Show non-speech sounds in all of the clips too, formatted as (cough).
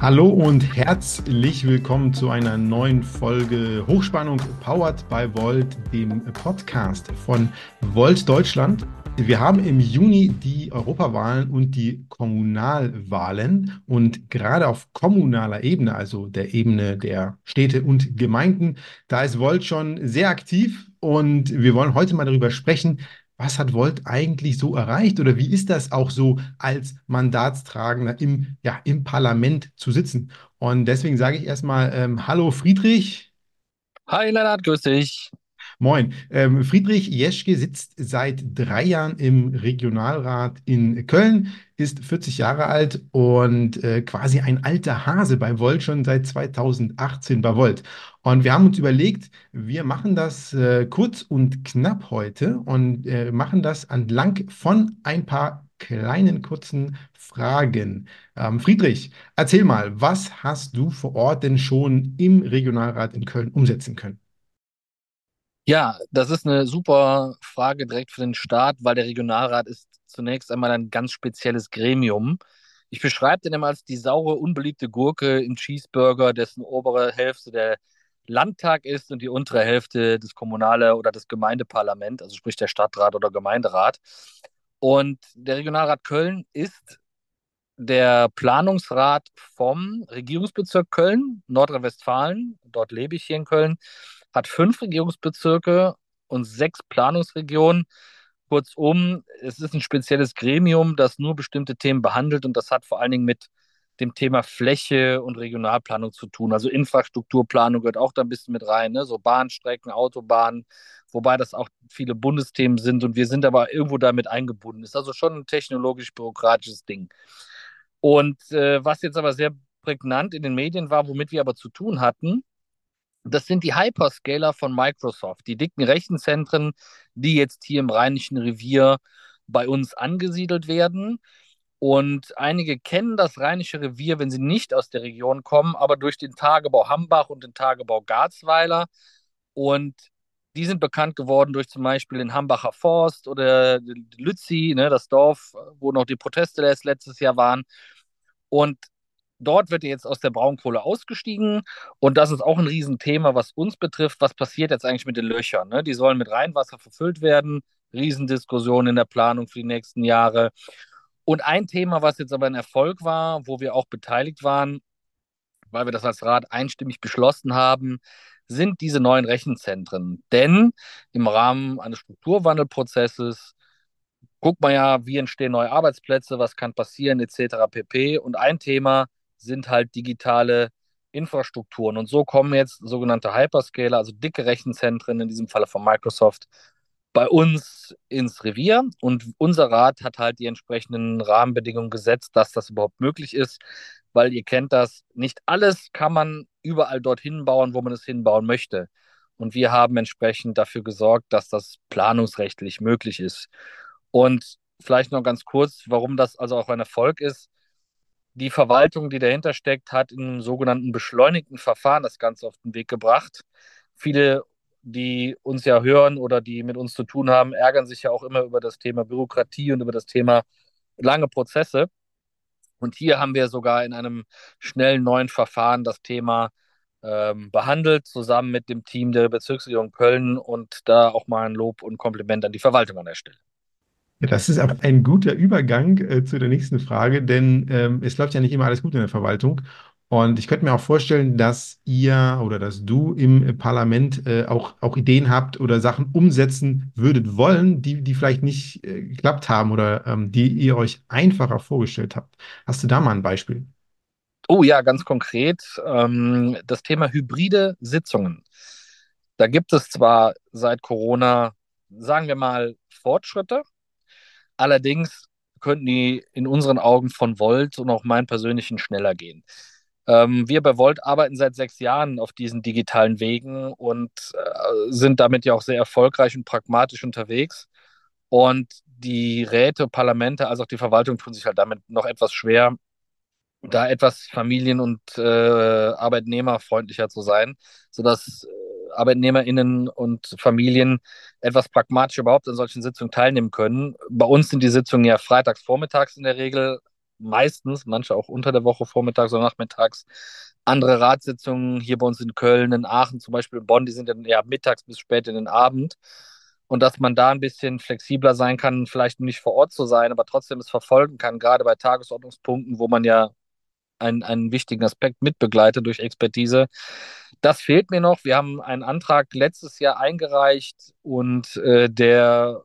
Hallo und herzlich willkommen zu einer neuen Folge Hochspannung Powered by Volt, dem Podcast von Volt Deutschland. Wir haben im Juni die Europawahlen und die Kommunalwahlen und gerade auf kommunaler Ebene, also der Ebene der Städte und Gemeinden, da ist Volt schon sehr aktiv und wir wollen heute mal darüber sprechen, was hat Volt eigentlich so erreicht oder wie ist das auch so als Mandatstragender im, ja, im Parlament zu sitzen? Und deswegen sage ich erstmal ähm, Hallo Friedrich. Hi Lennart, grüß dich. Moin. Ähm, Friedrich Jeschke sitzt seit drei Jahren im Regionalrat in Köln, ist 40 Jahre alt und äh, quasi ein alter Hase bei Volt, schon seit 2018 bei Volt. Und wir haben uns überlegt, wir machen das äh, kurz und knapp heute und äh, machen das entlang von ein paar kleinen kurzen Fragen. Ähm, Friedrich, erzähl mal, was hast du vor Ort denn schon im Regionalrat in Köln umsetzen können? Ja, das ist eine super Frage direkt für den Start, weil der Regionalrat ist zunächst einmal ein ganz spezielles Gremium. Ich beschreibe den immer als die saure, unbeliebte Gurke im Cheeseburger, dessen obere Hälfte der Landtag ist und die untere Hälfte das kommunale oder das Gemeindeparlament, also sprich der Stadtrat oder Gemeinderat. Und der Regionalrat Köln ist der Planungsrat vom Regierungsbezirk Köln, Nordrhein-Westfalen. Dort lebe ich hier in Köln hat fünf Regierungsbezirke und sechs Planungsregionen. Kurzum, es ist ein spezielles Gremium, das nur bestimmte Themen behandelt und das hat vor allen Dingen mit dem Thema Fläche und Regionalplanung zu tun. Also Infrastrukturplanung gehört auch da ein bisschen mit rein, ne? so Bahnstrecken, Autobahnen, wobei das auch viele Bundesthemen sind und wir sind aber irgendwo damit eingebunden. Ist also schon ein technologisch-bürokratisches Ding. Und äh, was jetzt aber sehr prägnant in den Medien war, womit wir aber zu tun hatten, das sind die Hyperscaler von Microsoft, die dicken Rechenzentren, die jetzt hier im Rheinischen Revier bei uns angesiedelt werden. Und einige kennen das Rheinische Revier, wenn sie nicht aus der Region kommen, aber durch den Tagebau Hambach und den Tagebau Garzweiler. Und die sind bekannt geworden durch zum Beispiel den Hambacher Forst oder Lützi, ne, das Dorf, wo noch die Proteste letztes Jahr waren. Und Dort wird jetzt aus der Braunkohle ausgestiegen und das ist auch ein Riesenthema, was uns betrifft. Was passiert jetzt eigentlich mit den Löchern? Ne? Die sollen mit Rheinwasser verfüllt werden. Riesendiskussion in der Planung für die nächsten Jahre. Und ein Thema, was jetzt aber ein Erfolg war, wo wir auch beteiligt waren, weil wir das als Rat einstimmig beschlossen haben, sind diese neuen Rechenzentren. Denn im Rahmen eines Strukturwandelprozesses guckt man ja, wie entstehen neue Arbeitsplätze, was kann passieren, etc. pp. Und ein Thema sind halt digitale Infrastrukturen. Und so kommen jetzt sogenannte Hyperscaler, also dicke Rechenzentren, in diesem Falle von Microsoft, bei uns ins Revier. Und unser Rat hat halt die entsprechenden Rahmenbedingungen gesetzt, dass das überhaupt möglich ist, weil ihr kennt das, nicht alles kann man überall dorthin bauen, wo man es hinbauen möchte. Und wir haben entsprechend dafür gesorgt, dass das planungsrechtlich möglich ist. Und vielleicht noch ganz kurz, warum das also auch ein Erfolg ist die Verwaltung, die dahinter steckt, hat in einem sogenannten beschleunigten Verfahren das Ganze auf den Weg gebracht. Viele, die uns ja hören oder die mit uns zu tun haben, ärgern sich ja auch immer über das Thema Bürokratie und über das Thema lange Prozesse. Und hier haben wir sogar in einem schnellen neuen Verfahren das Thema ähm, behandelt, zusammen mit dem Team der Bezirksregierung Köln und da auch mal ein Lob und Kompliment an die Verwaltung an der Stelle. Ja, das ist ein guter Übergang äh, zu der nächsten Frage, denn ähm, es läuft ja nicht immer alles gut in der Verwaltung. Und ich könnte mir auch vorstellen, dass ihr oder dass du im Parlament äh, auch, auch Ideen habt oder Sachen umsetzen würdet wollen, die, die vielleicht nicht äh, geklappt haben oder ähm, die ihr euch einfacher vorgestellt habt. Hast du da mal ein Beispiel? Oh ja, ganz konkret. Ähm, das Thema hybride Sitzungen. Da gibt es zwar seit Corona, sagen wir mal, Fortschritte, Allerdings könnten die in unseren Augen von Volt und auch meinen persönlichen schneller gehen. Ähm, wir bei Volt arbeiten seit sechs Jahren auf diesen digitalen Wegen und äh, sind damit ja auch sehr erfolgreich und pragmatisch unterwegs. Und die Räte, Parlamente, als auch die Verwaltung tun sich halt damit noch etwas schwer, da etwas familien- und äh, arbeitnehmerfreundlicher zu sein, sodass ArbeitnehmerInnen und Familien etwas pragmatisch überhaupt an solchen Sitzungen teilnehmen können. Bei uns sind die Sitzungen ja freitags vormittags in der Regel, meistens, manche auch unter der Woche vormittags oder nachmittags. Andere Ratssitzungen hier bei uns in Köln, in Aachen zum Beispiel, in Bonn, die sind dann eher mittags bis spät in den Abend. Und dass man da ein bisschen flexibler sein kann, vielleicht nicht vor Ort zu sein, aber trotzdem es verfolgen kann, gerade bei Tagesordnungspunkten, wo man ja einen, einen wichtigen Aspekt mitbegleitet durch Expertise. Das fehlt mir noch. Wir haben einen Antrag letztes Jahr eingereicht und äh, der,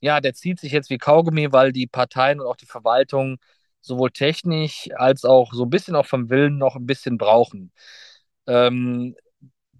ja, der zieht sich jetzt wie Kaugummi, weil die Parteien und auch die Verwaltung sowohl technisch als auch so ein bisschen auch vom Willen noch ein bisschen brauchen. Ähm,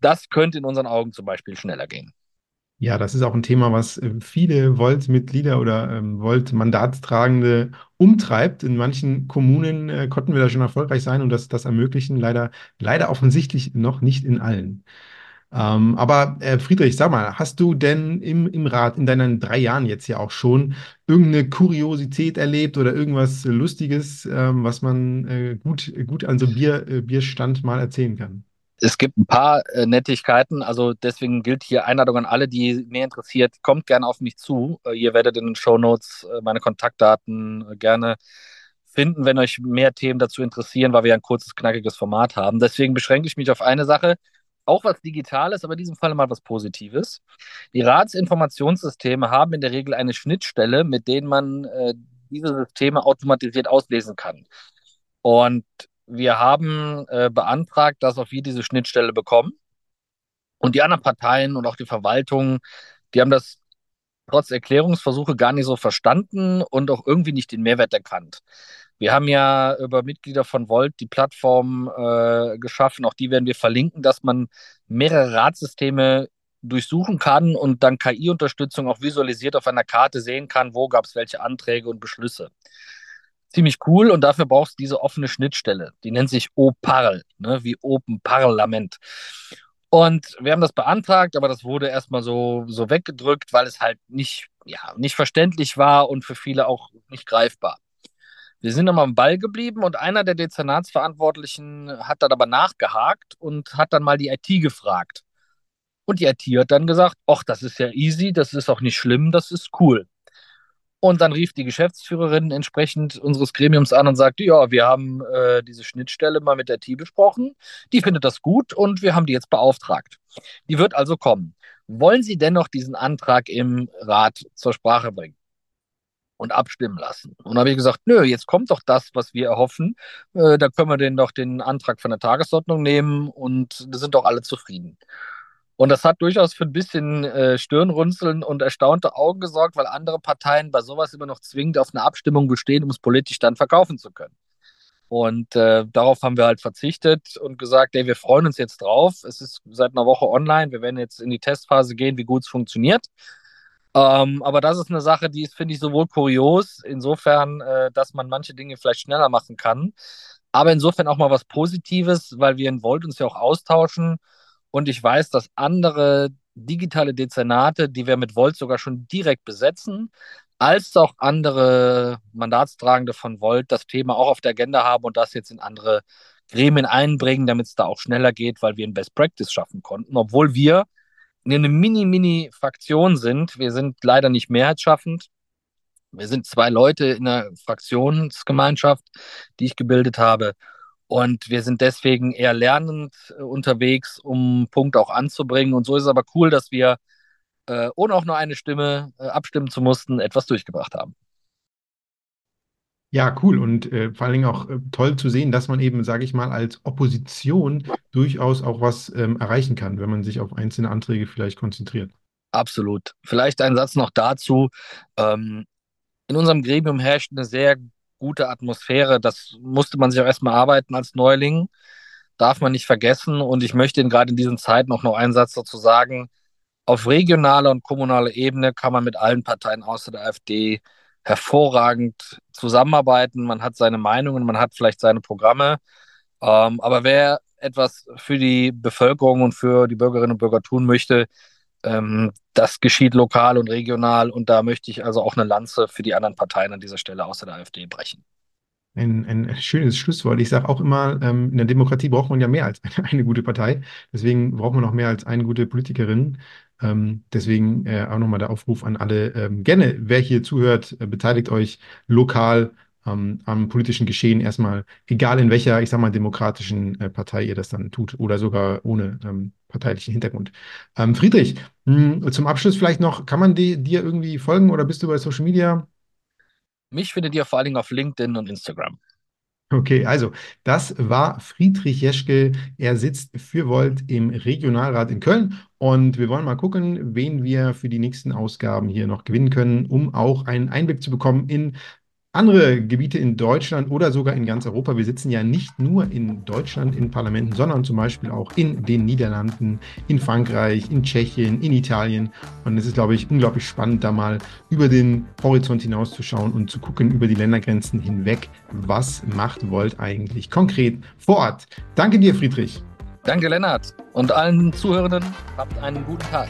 das könnte in unseren Augen zum Beispiel schneller gehen. Ja, das ist auch ein Thema, was äh, viele Volt-Mitglieder oder ähm, Volt-Mandatstragende umtreibt. In manchen Kommunen äh, konnten wir da schon erfolgreich sein und das, das ermöglichen. Leider, leider offensichtlich noch nicht in allen. Ähm, aber äh, Friedrich, sag mal, hast du denn im, im Rat in deinen drei Jahren jetzt ja auch schon irgendeine Kuriosität erlebt oder irgendwas Lustiges, ähm, was man äh, gut, gut an so Bier, äh, Bierstand mal erzählen kann? Es gibt ein paar äh, Nettigkeiten, also deswegen gilt hier Einladung an alle, die mehr interessiert, kommt gerne auf mich zu. Äh, ihr werdet in den Show Notes äh, meine Kontaktdaten äh, gerne finden, wenn euch mehr Themen dazu interessieren, weil wir ein kurzes, knackiges Format haben. Deswegen beschränke ich mich auf eine Sache, auch was Digitales, aber in diesem Fall mal was Positives. Die Ratsinformationssysteme haben in der Regel eine Schnittstelle, mit denen man äh, diese Systeme automatisiert auslesen kann. Und wir haben äh, beantragt, dass auch wir diese Schnittstelle bekommen. Und die anderen Parteien und auch die Verwaltung, die haben das trotz Erklärungsversuche gar nicht so verstanden und auch irgendwie nicht den Mehrwert erkannt. Wir haben ja über Mitglieder von Volt die Plattform äh, geschaffen, auch die werden wir verlinken, dass man mehrere Ratssysteme durchsuchen kann und dann KI-Unterstützung auch visualisiert auf einer Karte sehen kann, wo gab es welche Anträge und Beschlüsse ziemlich cool und dafür brauchst du diese offene Schnittstelle. Die nennt sich OPARL, ne, wie Open Parlament. Und wir haben das beantragt, aber das wurde erstmal so, so weggedrückt, weil es halt nicht, ja, nicht verständlich war und für viele auch nicht greifbar. Wir sind nochmal am Ball geblieben und einer der Dezernatsverantwortlichen hat dann aber nachgehakt und hat dann mal die IT gefragt. Und die IT hat dann gesagt, ach, das ist ja easy, das ist auch nicht schlimm, das ist cool. Und dann rief die Geschäftsführerin entsprechend unseres Gremiums an und sagte, ja, wir haben äh, diese Schnittstelle mal mit der T besprochen. Die findet das gut und wir haben die jetzt beauftragt. Die wird also kommen. Wollen Sie dennoch diesen Antrag im Rat zur Sprache bringen? und abstimmen lassen. Und habe ich gesagt, nö, jetzt kommt doch das, was wir erhoffen. Äh, da können wir den doch den Antrag von der Tagesordnung nehmen und da sind doch alle zufrieden. Und das hat durchaus für ein bisschen äh, Stirnrunzeln und erstaunte Augen gesorgt, weil andere Parteien bei sowas immer noch zwingend auf eine Abstimmung bestehen, um es politisch dann verkaufen zu können. Und äh, darauf haben wir halt verzichtet und gesagt, ey, wir freuen uns jetzt drauf. Es ist seit einer Woche online. Wir werden jetzt in die Testphase gehen, wie gut es funktioniert. Ähm, aber das ist eine Sache, die ist, finde ich, sowohl kurios, insofern, äh, dass man manche Dinge vielleicht schneller machen kann, aber insofern auch mal was Positives, weil wir in uns ja auch austauschen und ich weiß, dass andere digitale Dezernate, die wir mit Volt sogar schon direkt besetzen, als auch andere Mandatstragende von Volt das Thema auch auf der Agenda haben und das jetzt in andere Gremien einbringen, damit es da auch schneller geht, weil wir ein Best Practice schaffen konnten, obwohl wir eine Mini-Mini-Fraktion sind. Wir sind leider nicht mehrheitsschaffend. Wir sind zwei Leute in der Fraktionsgemeinschaft, die ich gebildet habe. Und wir sind deswegen eher lernend äh, unterwegs, um Punkte auch anzubringen. Und so ist es aber cool, dass wir, äh, ohne auch nur eine Stimme äh, abstimmen zu mussten, etwas durchgebracht haben. Ja, cool und äh, vor allen Dingen auch äh, toll zu sehen, dass man eben, sage ich mal, als Opposition durchaus auch was ähm, erreichen kann, wenn man sich auf einzelne Anträge vielleicht konzentriert. Absolut. Vielleicht ein Satz noch dazu. Ähm, in unserem Gremium herrscht eine sehr gute Atmosphäre. Das musste man sich auch erstmal arbeiten als Neuling. Darf man nicht vergessen. Und ich möchte gerade in diesen Zeiten auch noch einen Satz dazu sagen. Auf regionaler und kommunaler Ebene kann man mit allen Parteien außer der AfD hervorragend zusammenarbeiten. Man hat seine Meinungen, man hat vielleicht seine Programme. Ähm, aber wer etwas für die Bevölkerung und für die Bürgerinnen und Bürger tun möchte, ähm, das geschieht lokal und regional und da möchte ich also auch eine Lanze für die anderen Parteien an dieser Stelle außer der AfD brechen. ein, ein schönes Schlusswort. Ich sage auch immer, ähm, in der Demokratie braucht man ja mehr als eine, (laughs) eine, gute Partei. Deswegen braucht man auch mehr als eine gute Politikerin. Ähm, deswegen äh, auch nochmal der Aufruf an alle. Ähm, gerne, wer hier zuhört, äh, beteiligt euch lokal ähm, am politischen Geschehen erstmal, egal in welcher, ich sag mal, demokratischen äh, Partei ihr das dann tut oder sogar ohne ähm, parteilichen Hintergrund. Ähm, Friedrich, mh, zum Abschluss vielleicht noch, kann man dir irgendwie folgen oder bist du bei Social Media? Mich findet ihr vor allen Dingen auf LinkedIn und Instagram. Okay, also das war Friedrich Jeschke. Er sitzt für Volt im Regionalrat in Köln und wir wollen mal gucken, wen wir für die nächsten Ausgaben hier noch gewinnen können, um auch einen Einblick zu bekommen in andere Gebiete in Deutschland oder sogar in ganz Europa. Wir sitzen ja nicht nur in Deutschland in Parlamenten, sondern zum Beispiel auch in den Niederlanden, in Frankreich, in Tschechien, in Italien. Und es ist, glaube ich, unglaublich spannend, da mal über den Horizont hinauszuschauen und zu gucken über die Ländergrenzen hinweg, was macht Volt eigentlich konkret vor Ort. Danke dir, Friedrich. Danke, Lennart. Und allen Zuhörenden habt einen guten Tag.